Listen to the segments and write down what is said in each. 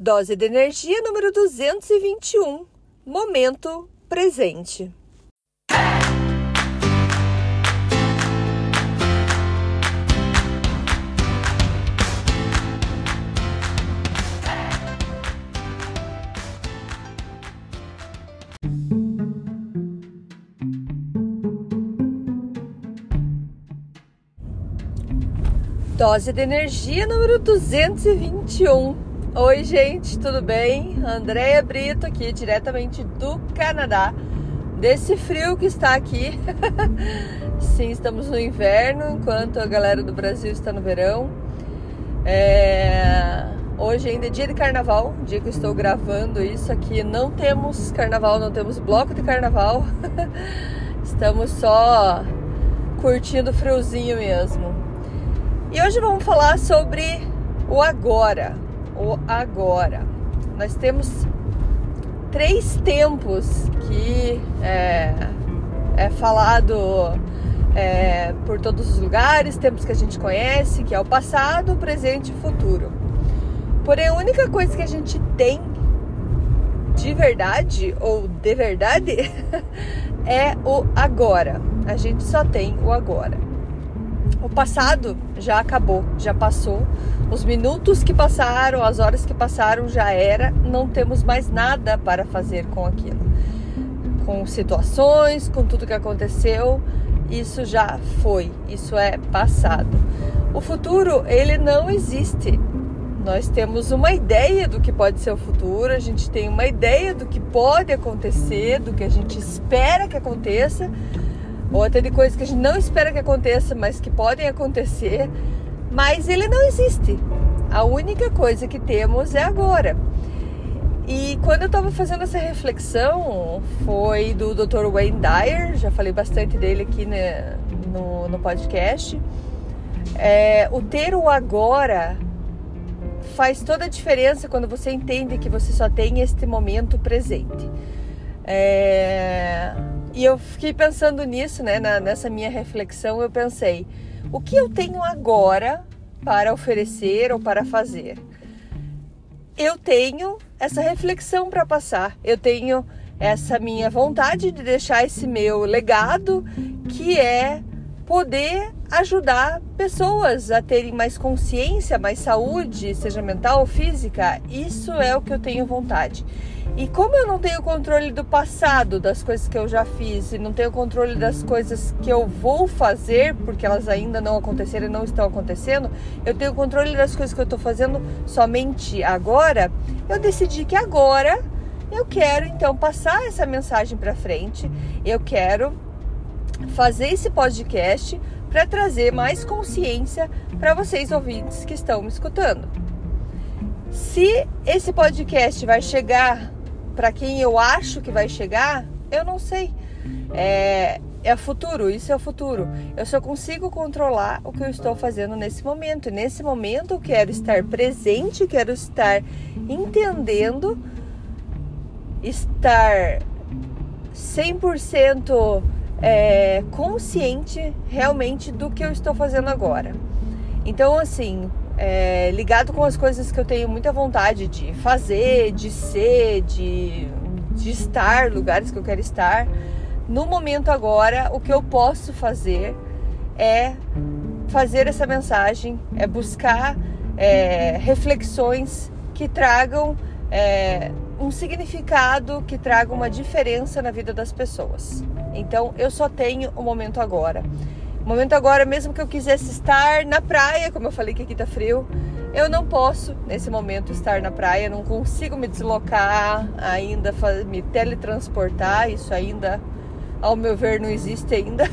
Dose de energia número 221. Momento presente. Dose de energia número 221 Oi, gente, tudo bem? Andréia Brito aqui, diretamente do Canadá, desse frio que está aqui. Sim, estamos no inverno, enquanto a galera do Brasil está no verão. É... Hoje ainda é dia de carnaval, dia que eu estou gravando isso aqui. Não temos carnaval, não temos bloco de carnaval. Estamos só curtindo o friozinho mesmo. E hoje vamos falar sobre o agora o agora. Nós temos três tempos que é, é falado é, por todos os lugares, tempos que a gente conhece, que é o passado, o presente e o futuro. Porém, a única coisa que a gente tem de verdade ou de verdade é o agora. A gente só tem o agora. O passado já acabou, já passou. Os minutos que passaram, as horas que passaram já era, não temos mais nada para fazer com aquilo. Com situações, com tudo que aconteceu, isso já foi, isso é passado. O futuro, ele não existe. Nós temos uma ideia do que pode ser o futuro, a gente tem uma ideia do que pode acontecer, do que a gente espera que aconteça, ou até de coisas que a gente não espera que aconteça, mas que podem acontecer, mas ele não existe. A única coisa que temos é agora. E quando eu estava fazendo essa reflexão, foi do Dr. Wayne Dyer, já falei bastante dele aqui né, no, no podcast. É, o ter o agora faz toda a diferença quando você entende que você só tem este momento presente. É, e eu fiquei pensando nisso, né? Na, nessa minha reflexão, eu pensei: o que eu tenho agora para oferecer ou para fazer? Eu tenho essa reflexão para passar. Eu tenho essa minha vontade de deixar esse meu legado, que é poder ajudar pessoas a terem mais consciência, mais saúde, seja mental ou física. Isso é o que eu tenho vontade. E como eu não tenho controle do passado, das coisas que eu já fiz, e não tenho controle das coisas que eu vou fazer, porque elas ainda não aconteceram e não estão acontecendo, eu tenho controle das coisas que eu estou fazendo somente agora. Eu decidi que agora eu quero então passar essa mensagem para frente. Eu quero fazer esse podcast para trazer mais consciência para vocês ouvintes que estão me escutando. Se esse podcast vai chegar para quem eu acho que vai chegar, eu não sei. É, é o futuro, isso é o futuro. Eu só consigo controlar o que eu estou fazendo nesse momento. E nesse momento eu quero estar presente, quero estar entendendo, estar 100% é, consciente realmente do que eu estou fazendo agora. Então, assim, é, ligado com as coisas que eu tenho muita vontade de fazer, de ser, de, de estar, lugares que eu quero estar. No momento agora, o que eu posso fazer é fazer essa mensagem, é buscar é, reflexões que tragam é, um significado, que tragam uma diferença na vida das pessoas. Então, eu só tenho o momento agora momento agora, mesmo que eu quisesse estar na praia, como eu falei que aqui tá frio, eu não posso nesse momento estar na praia, não consigo me deslocar ainda, me teletransportar, isso ainda, ao meu ver, não existe ainda.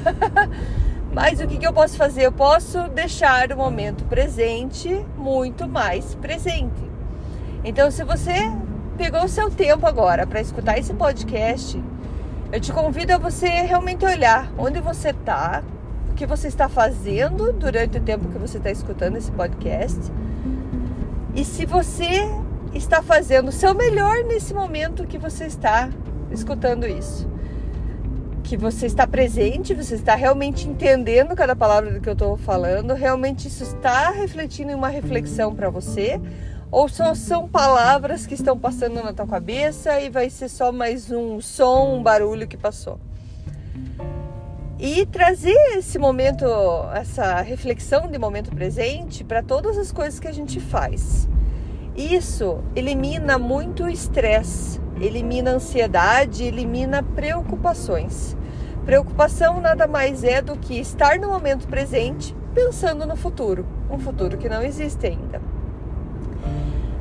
Mas o que, que eu posso fazer? Eu posso deixar o momento presente muito mais presente. Então, se você pegou o seu tempo agora para escutar esse podcast, eu te convido a você realmente olhar onde você está, que você está fazendo durante o tempo que você está escutando esse podcast. E se você está fazendo o seu melhor nesse momento que você está escutando isso. Que você está presente, você está realmente entendendo cada palavra do que eu estou falando, realmente isso está refletindo em uma reflexão para você, ou só são palavras que estão passando na tua cabeça e vai ser só mais um som, um barulho que passou. E trazer esse momento, essa reflexão de momento presente para todas as coisas que a gente faz. Isso elimina muito estresse, elimina ansiedade, elimina preocupações. Preocupação nada mais é do que estar no momento presente pensando no futuro, um futuro que não existe ainda.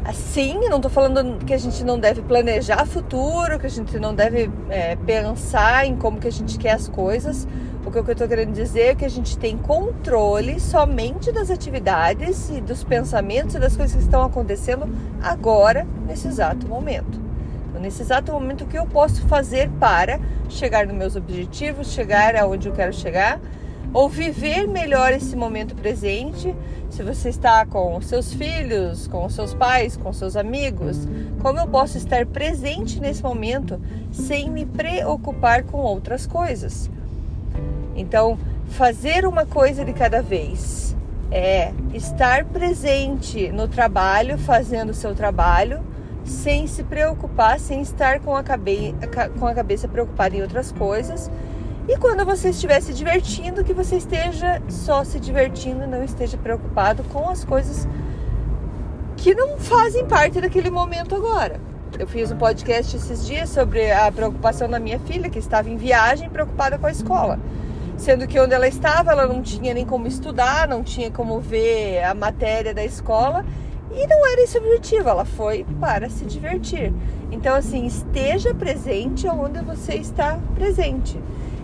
Assim, não estou falando que a gente não deve planejar futuro, que a gente não deve é, pensar em como que a gente quer as coisas. O que eu estou querendo dizer é que a gente tem controle somente das atividades e dos pensamentos e das coisas que estão acontecendo agora, nesse exato momento. Então, nesse exato momento, o que eu posso fazer para chegar nos meus objetivos, chegar aonde eu quero chegar, ou viver melhor esse momento presente. Se você está com seus filhos, com seus pais, com seus amigos, como eu posso estar presente nesse momento sem me preocupar com outras coisas? Então, fazer uma coisa de cada vez é estar presente no trabalho, fazendo o seu trabalho, sem se preocupar, sem estar com a, cabe com a cabeça preocupada em outras coisas e quando você estiver se divertindo, que você esteja só se divertindo, não esteja preocupado com as coisas que não fazem parte daquele momento agora. Eu fiz um podcast esses dias sobre a preocupação da minha filha, que estava em viagem, preocupada com a escola. Sendo que onde ela estava, ela não tinha nem como estudar, não tinha como ver a matéria da escola. E não era esse o objetivo, ela foi para se divertir. Então, assim, esteja presente onde você está presente.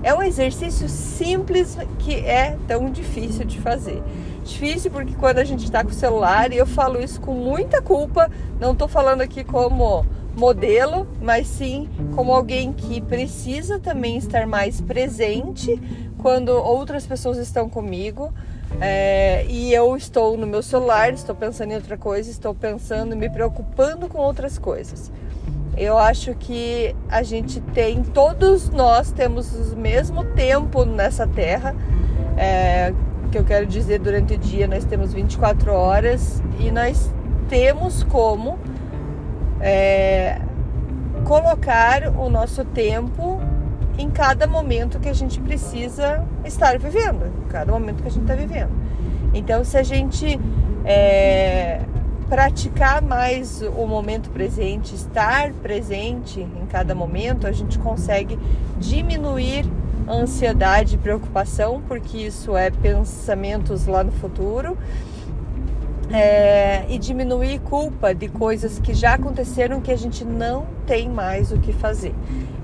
É um exercício simples que é tão difícil de fazer. Difícil porque quando a gente está com o celular, e eu falo isso com muita culpa, não estou falando aqui como modelo, mas sim como alguém que precisa também estar mais presente quando outras pessoas estão comigo. É, e eu estou no meu celular, estou pensando em outra coisa, estou pensando, me preocupando com outras coisas. Eu acho que a gente tem, todos nós temos o mesmo tempo nessa terra. É, que eu quero dizer, durante o dia nós temos 24 horas e nós temos como é, colocar o nosso tempo em cada momento que a gente precisa estar vivendo, em cada momento que a gente está vivendo. Então, se a gente é, praticar mais o momento presente, estar presente em cada momento, a gente consegue diminuir a ansiedade e preocupação, porque isso é pensamentos lá no futuro. É, e diminuir culpa de coisas que já aconteceram que a gente não tem mais o que fazer.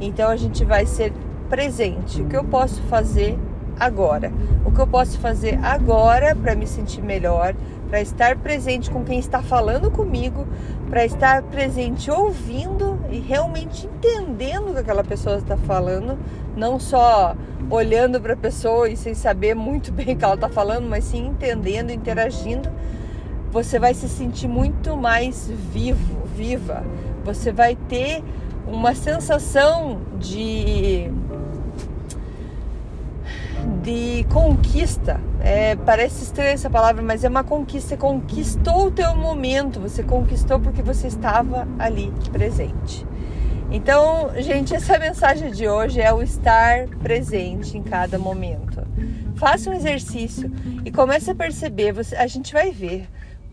Então a gente vai ser presente. O que eu posso fazer agora? O que eu posso fazer agora para me sentir melhor? Para estar presente com quem está falando comigo, para estar presente ouvindo e realmente entendendo o que aquela pessoa está falando, não só olhando para a pessoa e sem saber muito bem o que ela está falando, mas sim entendendo, interagindo. Você vai se sentir muito mais vivo, viva. Você vai ter uma sensação de de conquista. É, parece estranha essa palavra, mas é uma conquista. Você conquistou o teu momento, você conquistou porque você estava ali presente. Então, gente, essa mensagem de hoje é o estar presente em cada momento. Faça um exercício e comece a perceber, você, a gente vai ver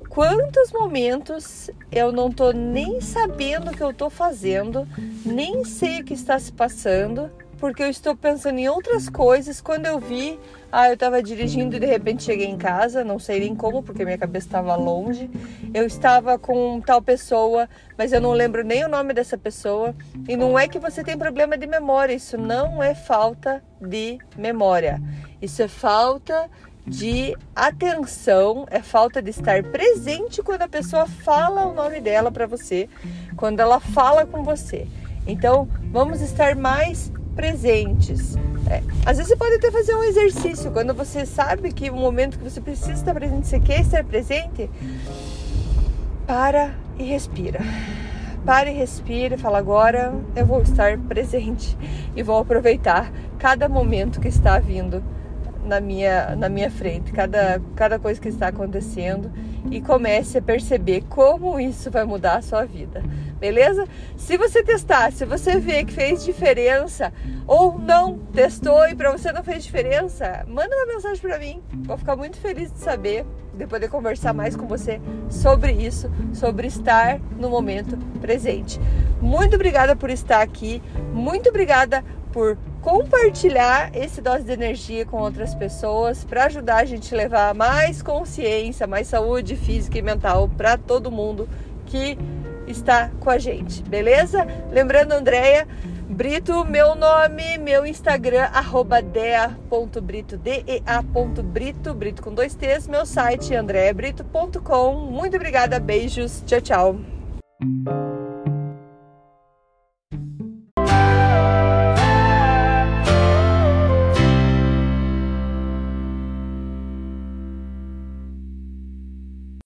quantos momentos eu não tô nem sabendo o que eu tô fazendo, nem sei o que está se passando, porque eu estou pensando em outras coisas. Quando eu vi, ah, eu estava dirigindo e de repente cheguei em casa, não sei nem como, porque minha cabeça estava longe. Eu estava com tal pessoa, mas eu não lembro nem o nome dessa pessoa. E não é que você tem problema de memória, isso não é falta de memória. Isso é falta de atenção, é falta de estar presente quando a pessoa fala o nome dela para você, quando ela fala com você. Então, vamos estar mais presentes. É, às vezes você pode até fazer um exercício quando você sabe que o momento que você precisa estar presente, você quer estar presente, para e respira. Para e respira e fala: agora eu vou estar presente e vou aproveitar cada momento que está vindo na minha, na minha frente, cada, cada coisa que está acontecendo e comece a perceber como isso vai mudar a sua vida. Beleza? Se você testar, se você vê que fez diferença ou não testou e para você não fez diferença, manda uma mensagem para mim. Vou ficar muito feliz de saber, de poder conversar mais com você sobre isso, sobre estar no momento presente. Muito obrigada por estar aqui. Muito obrigada por compartilhar esse dose de energia com outras pessoas para ajudar a gente a levar mais consciência, mais saúde física e mental para todo mundo que está com a gente, beleza? Lembrando, Andréia Brito, meu nome, meu Instagram, arroba dea.brito, dea.brito, brito com dois T's, meu site, andreabrito.com. Muito obrigada, beijos, tchau, tchau.